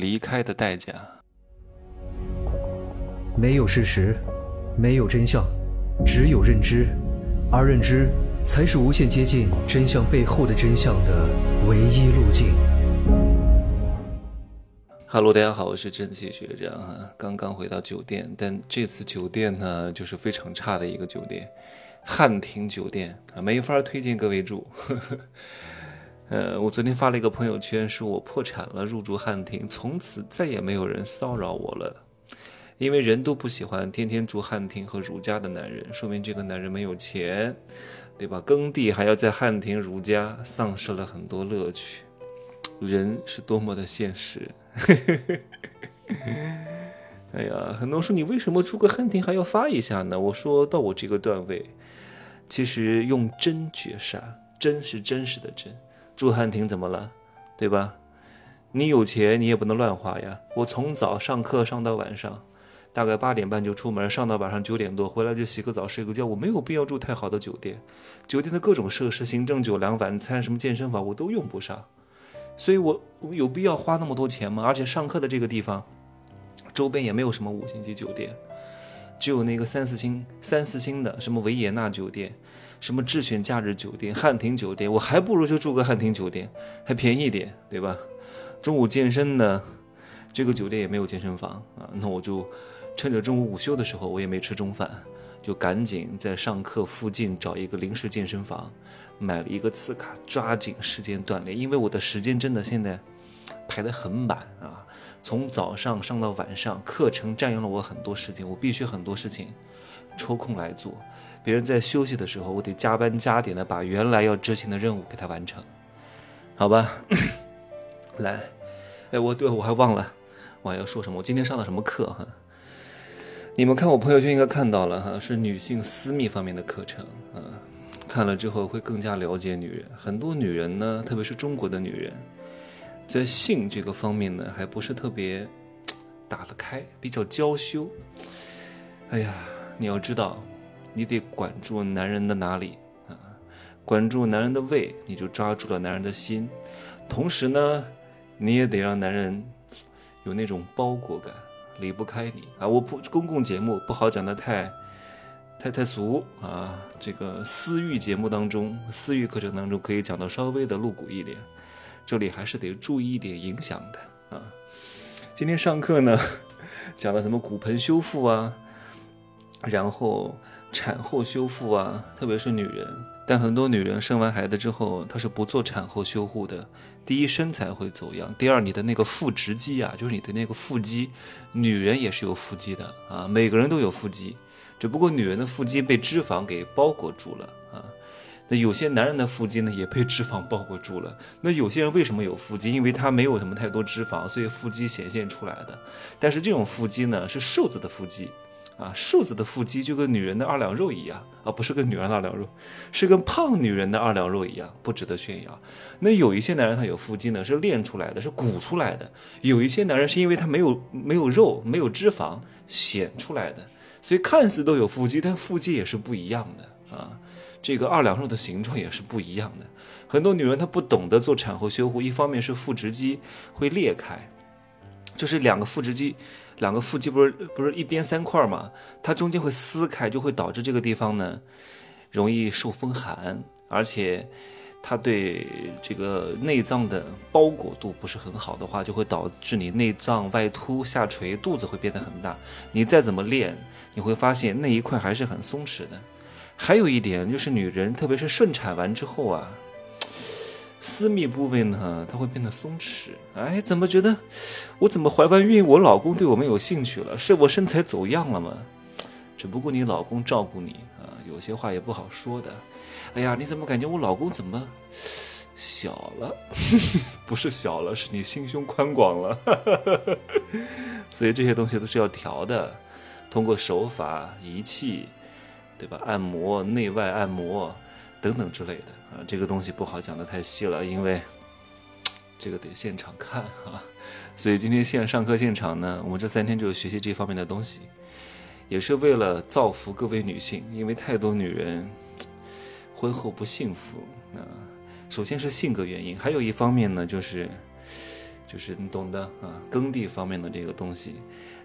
离开的代价。没有事实，没有真相，只有认知，而认知才是无限接近真相背后的真相的唯一路径。Hello，大家好，我是蒸汽学长哈，刚刚回到酒店，但这次酒店呢，就是非常差的一个酒店，汉庭酒店啊，没法推荐各位住。呃，我昨天发了一个朋友圈，说我破产了，入住汉庭，从此再也没有人骚扰我了，因为人都不喜欢天天住汉庭和如家的男人，说明这个男人没有钱，对吧？耕地还要在汉庭如家，丧失了很多乐趣。人是多么的现实。哎呀，很多人说你为什么住个汉庭还要发一下呢？我说到我这个段位，其实用真绝杀，真是真实的真。住汉庭怎么了，对吧？你有钱，你也不能乱花呀。我从早上课上到晚上，大概八点半就出门，上到晚上九点多，回来就洗个澡睡个觉。我没有必要住太好的酒店，酒店的各种设施，行政酒廊、晚餐、什么健身房，我都用不上。所以我有必要花那么多钱吗？而且上课的这个地方，周边也没有什么五星级酒店，只有那个三四星、三四星的什么维也纳酒店。什么智选假日酒店、汉庭酒店，我还不如就住个汉庭酒店，还便宜点，对吧？中午健身呢，这个酒店也没有健身房啊，那我就趁着中午午休的时候，我也没吃中饭，就赶紧在上课附近找一个临时健身房，买了一个次卡，抓紧时间锻炼，因为我的时间真的现在排得很满啊，从早上上到晚上，课程占用了我很多时间，我必须很多事情抽空来做。别人在休息的时候，我得加班加点的把原来要执行的任务给他完成，好吧？来，哎，我对我还忘了，我还要说什么？我今天上的什么课哈？你们看我朋友圈应该看到了哈，是女性私密方面的课程啊。看了之后会更加了解女人。很多女人呢，特别是中国的女人，在性这个方面呢，还不是特别打得开，比较娇羞。哎呀，你要知道。你得管住男人的哪里啊？管住男人的胃，你就抓住了男人的心。同时呢，你也得让男人有那种包裹感，离不开你啊！我不公共节目不好讲的太太太俗啊。这个私域节目当中，私域课程当中可以讲到稍微的露骨一点。这里还是得注意一点影响的啊。今天上课呢，讲了什么骨盆修复啊，然后。产后修复啊，特别是女人，但很多女人生完孩子之后，她是不做产后修护的。第一，身材会走样；第二，你的那个腹直肌啊，就是你的那个腹肌，女人也是有腹肌的啊，每个人都有腹肌，只不过女人的腹肌被脂肪给包裹住了啊。那有些男人的腹肌呢，也被脂肪包裹住了。那有些人为什么有腹肌？因为他没有什么太多脂肪，所以腹肌显现出来的。但是这种腹肌呢，是瘦子的腹肌。啊，瘦子的腹肌就跟女人的二两肉一样啊，不是跟女人的二两肉，是跟胖女人的二两肉一样，不值得炫耀。那有一些男人他有腹肌呢，是练出来的，是鼓出来的；有一些男人是因为他没有没有肉，没有脂肪显出来的。所以看似都有腹肌，但腹肌也是不一样的啊。这个二两肉的形状也是不一样的。很多女人她不懂得做产后修复，一方面是腹直肌会裂开，就是两个腹直肌。两个腹肌不是不是一边三块嘛，它中间会撕开，就会导致这个地方呢容易受风寒，而且它对这个内脏的包裹度不是很好的话，就会导致你内脏外凸下垂，肚子会变得很大。你再怎么练，你会发现那一块还是很松弛的。还有一点就是，女人特别是顺产完之后啊。私密部位呢，它会变得松弛。哎，怎么觉得我怎么怀完孕，我老公对我没有兴趣了？是我身材走样了吗？只不过你老公照顾你啊，有些话也不好说的。哎呀，你怎么感觉我老公怎么小了？不是小了，是你心胸宽广了。所以这些东西都是要调的，通过手法、仪器，对吧？按摩、内外按摩等等之类的。啊，这个东西不好讲的太细了，因为这个得现场看啊。所以今天线上课现场呢，我们这三天就是学习这方面的东西，也是为了造福各位女性，因为太多女人婚后不幸福啊。首先是性格原因，还有一方面呢，就是就是你懂的啊，耕地方面的这个东西。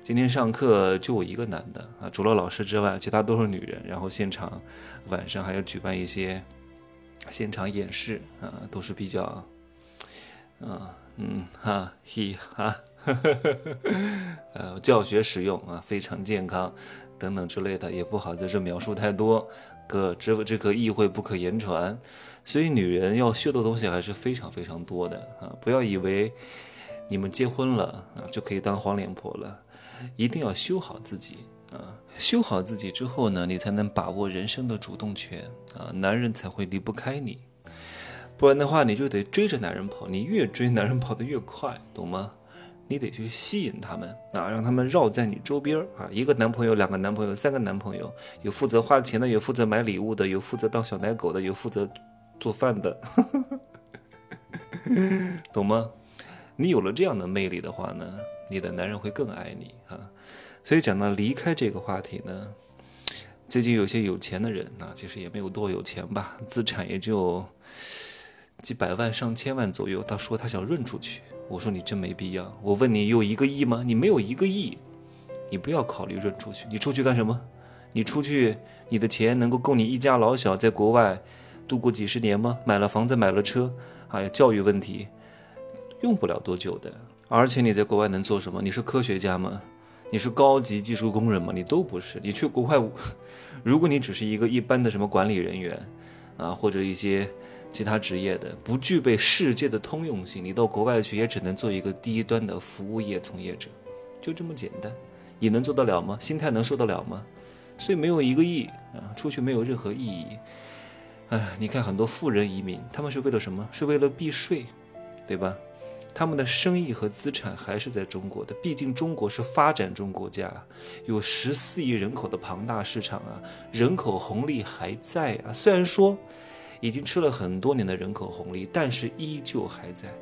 今天上课就我一个男的啊，除了老师之外，其他都是女人。然后现场晚上还要举办一些现场演示啊，都是比较啊嗯哈嘿哈，呃教学实用啊，非常健康等等之类的，也不好在这描述太多。个这这个意会不可言传，所以女人要学的东西还是非常非常多的啊！不要以为你们结婚了啊就可以当黄脸婆了，一定要修好自己啊！修好自己之后呢，你才能把握人生的主动权啊，男人才会离不开你，不然的话你就得追着男人跑，你越追男人跑得越快，懂吗？你得去吸引他们啊，让他们绕在你周边啊。一个男朋友，两个男朋友，三个男朋友，有负责花钱的，有负责买礼物的，有负责当小奶狗的，有负责做饭的，懂吗？你有了这样的魅力的话呢，你的男人会更爱你啊。所以讲到离开这个话题呢，最近有些有钱的人啊，其实也没有多有钱吧，资产也就几百万、上千万左右。他说他想润出去。我说你真没必要。我问你有一个亿吗？你没有一个亿，你不要考虑润出去。你出去干什么？你出去，你的钱能够供你一家老小在国外度过几十年吗？买了房子，买了车，哎呀，教育问题用不了多久的。而且你在国外能做什么？你是科学家吗？你是高级技术工人吗？你都不是。你去国外，如果你只是一个一般的什么管理人员啊，或者一些。其他职业的不具备世界的通用性，你到国外去也只能做一个低端的服务业从业者，就这么简单。你能做得了吗？心态能受得了吗？所以没有一个亿啊，出去没有任何意义。哎，你看很多富人移民，他们是为了什么？是为了避税，对吧？他们的生意和资产还是在中国的，毕竟中国是发展中国家，有十四亿人口的庞大市场啊，人口红利还在啊。虽然说。已经吃了很多年的人口红利，但是依旧还在。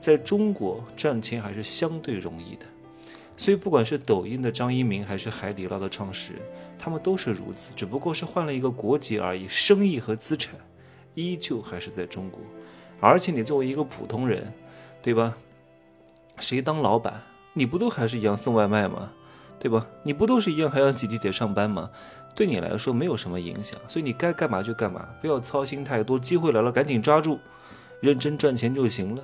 在中国赚钱还是相对容易的，所以不管是抖音的张一鸣，还是海底捞的创始人，他们都是如此，只不过是换了一个国籍而已。生意和资产依旧还是在中国，而且你作为一个普通人，对吧？谁当老板，你不都还是一样送外卖吗？对吧？你不都是一样还要挤地铁上班吗？对你来说没有什么影响，所以你该干嘛就干嘛，不要操心太多。机会来了，赶紧抓住，认真赚钱就行了，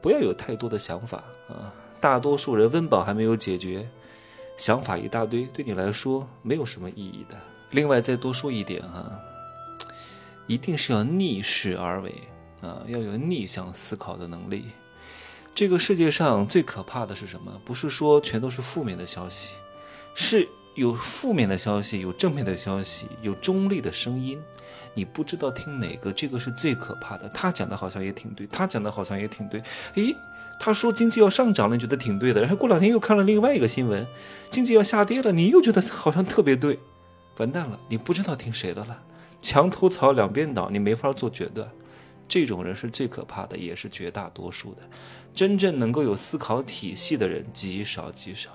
不要有太多的想法啊。大多数人温饱还没有解决，想法一大堆，对你来说没有什么意义的。另外再多说一点哈，一定是要逆势而为啊，要有逆向思考的能力。这个世界上最可怕的是什么？不是说全都是负面的消息，是。有负面的消息，有正面的消息，有中立的声音，你不知道听哪个，这个是最可怕的。他讲的好像也挺对，他讲的好像也挺对。诶，他说经济要上涨了，你觉得挺对的。然后过两天又看了另外一个新闻，经济要下跌了，你又觉得好像特别对。完蛋了，你不知道听谁的了。墙头草两边倒，你没法做决断。这种人是最可怕的，也是绝大多数的。真正能够有思考体系的人极少极少。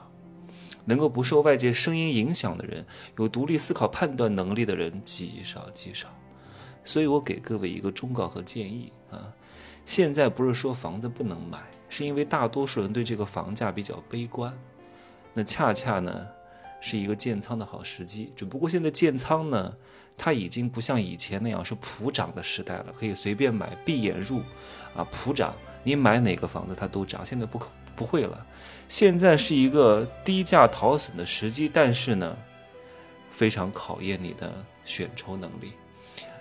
能够不受外界声音影响的人，有独立思考判断能力的人极少极少，所以我给各位一个忠告和建议啊，现在不是说房子不能买，是因为大多数人对这个房价比较悲观，那恰恰呢是一个建仓的好时机。只不过现在建仓呢，它已经不像以前那样是普涨的时代了，可以随便买，闭眼入，啊普涨，你买哪个房子它都涨，现在不可。不会了，现在是一个低价逃损的时机，但是呢，非常考验你的选筹能力。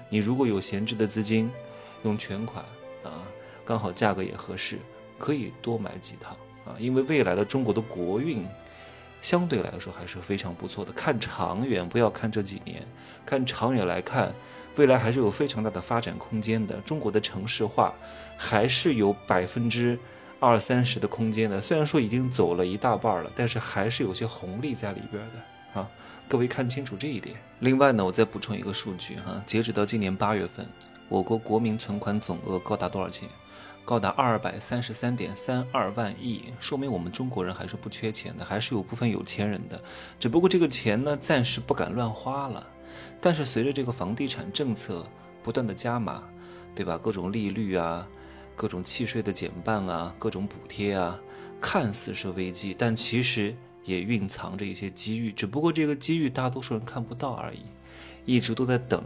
你如果有闲置的资金，用全款啊，刚好价格也合适，可以多买几套啊。因为未来的中国的国运相对来说还是非常不错的。看长远，不要看这几年，看长远来看，未来还是有非常大的发展空间的。中国的城市化还是有百分之。二三十的空间的，虽然说已经走了一大半了，但是还是有些红利在里边的啊！各位看清楚这一点。另外呢，我再补充一个数据哈，截止到今年八月份，我国国民存款总额高达多少钱？高达二百三十三点三二万亿，说明我们中国人还是不缺钱的，还是有部分有钱人的，只不过这个钱呢，暂时不敢乱花了。但是随着这个房地产政策不断的加码，对吧？各种利率啊。各种契税的减半啊，各种补贴啊，看似是危机，但其实也蕴藏着一些机遇，只不过这个机遇大多数人看不到而已，一直都在等，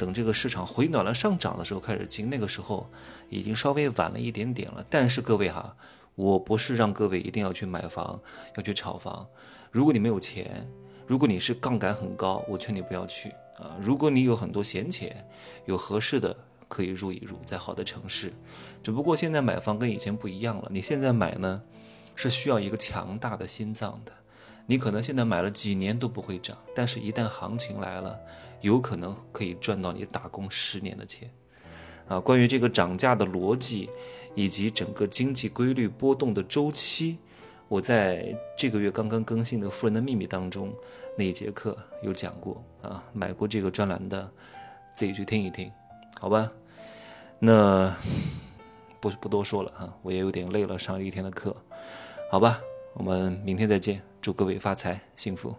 等这个市场回暖了上涨的时候开始进，那个时候已经稍微晚了一点点了。但是各位哈，我不是让各位一定要去买房，要去炒房，如果你没有钱。如果你是杠杆很高，我劝你不要去啊。如果你有很多闲钱，有合适的可以入一入，在好的城市。只不过现在买房跟以前不一样了，你现在买呢，是需要一个强大的心脏的。你可能现在买了几年都不会涨，但是一旦行情来了，有可能可以赚到你打工十年的钱。啊，关于这个涨价的逻辑，以及整个经济规律波动的周期。我在这个月刚刚更新的《富人的秘密》当中那一节课有讲过啊，买过这个专栏的自己去听一听，好吧？那 不不多说了哈，我也有点累了，上了一天的课，好吧？我们明天再见，祝各位发财幸福。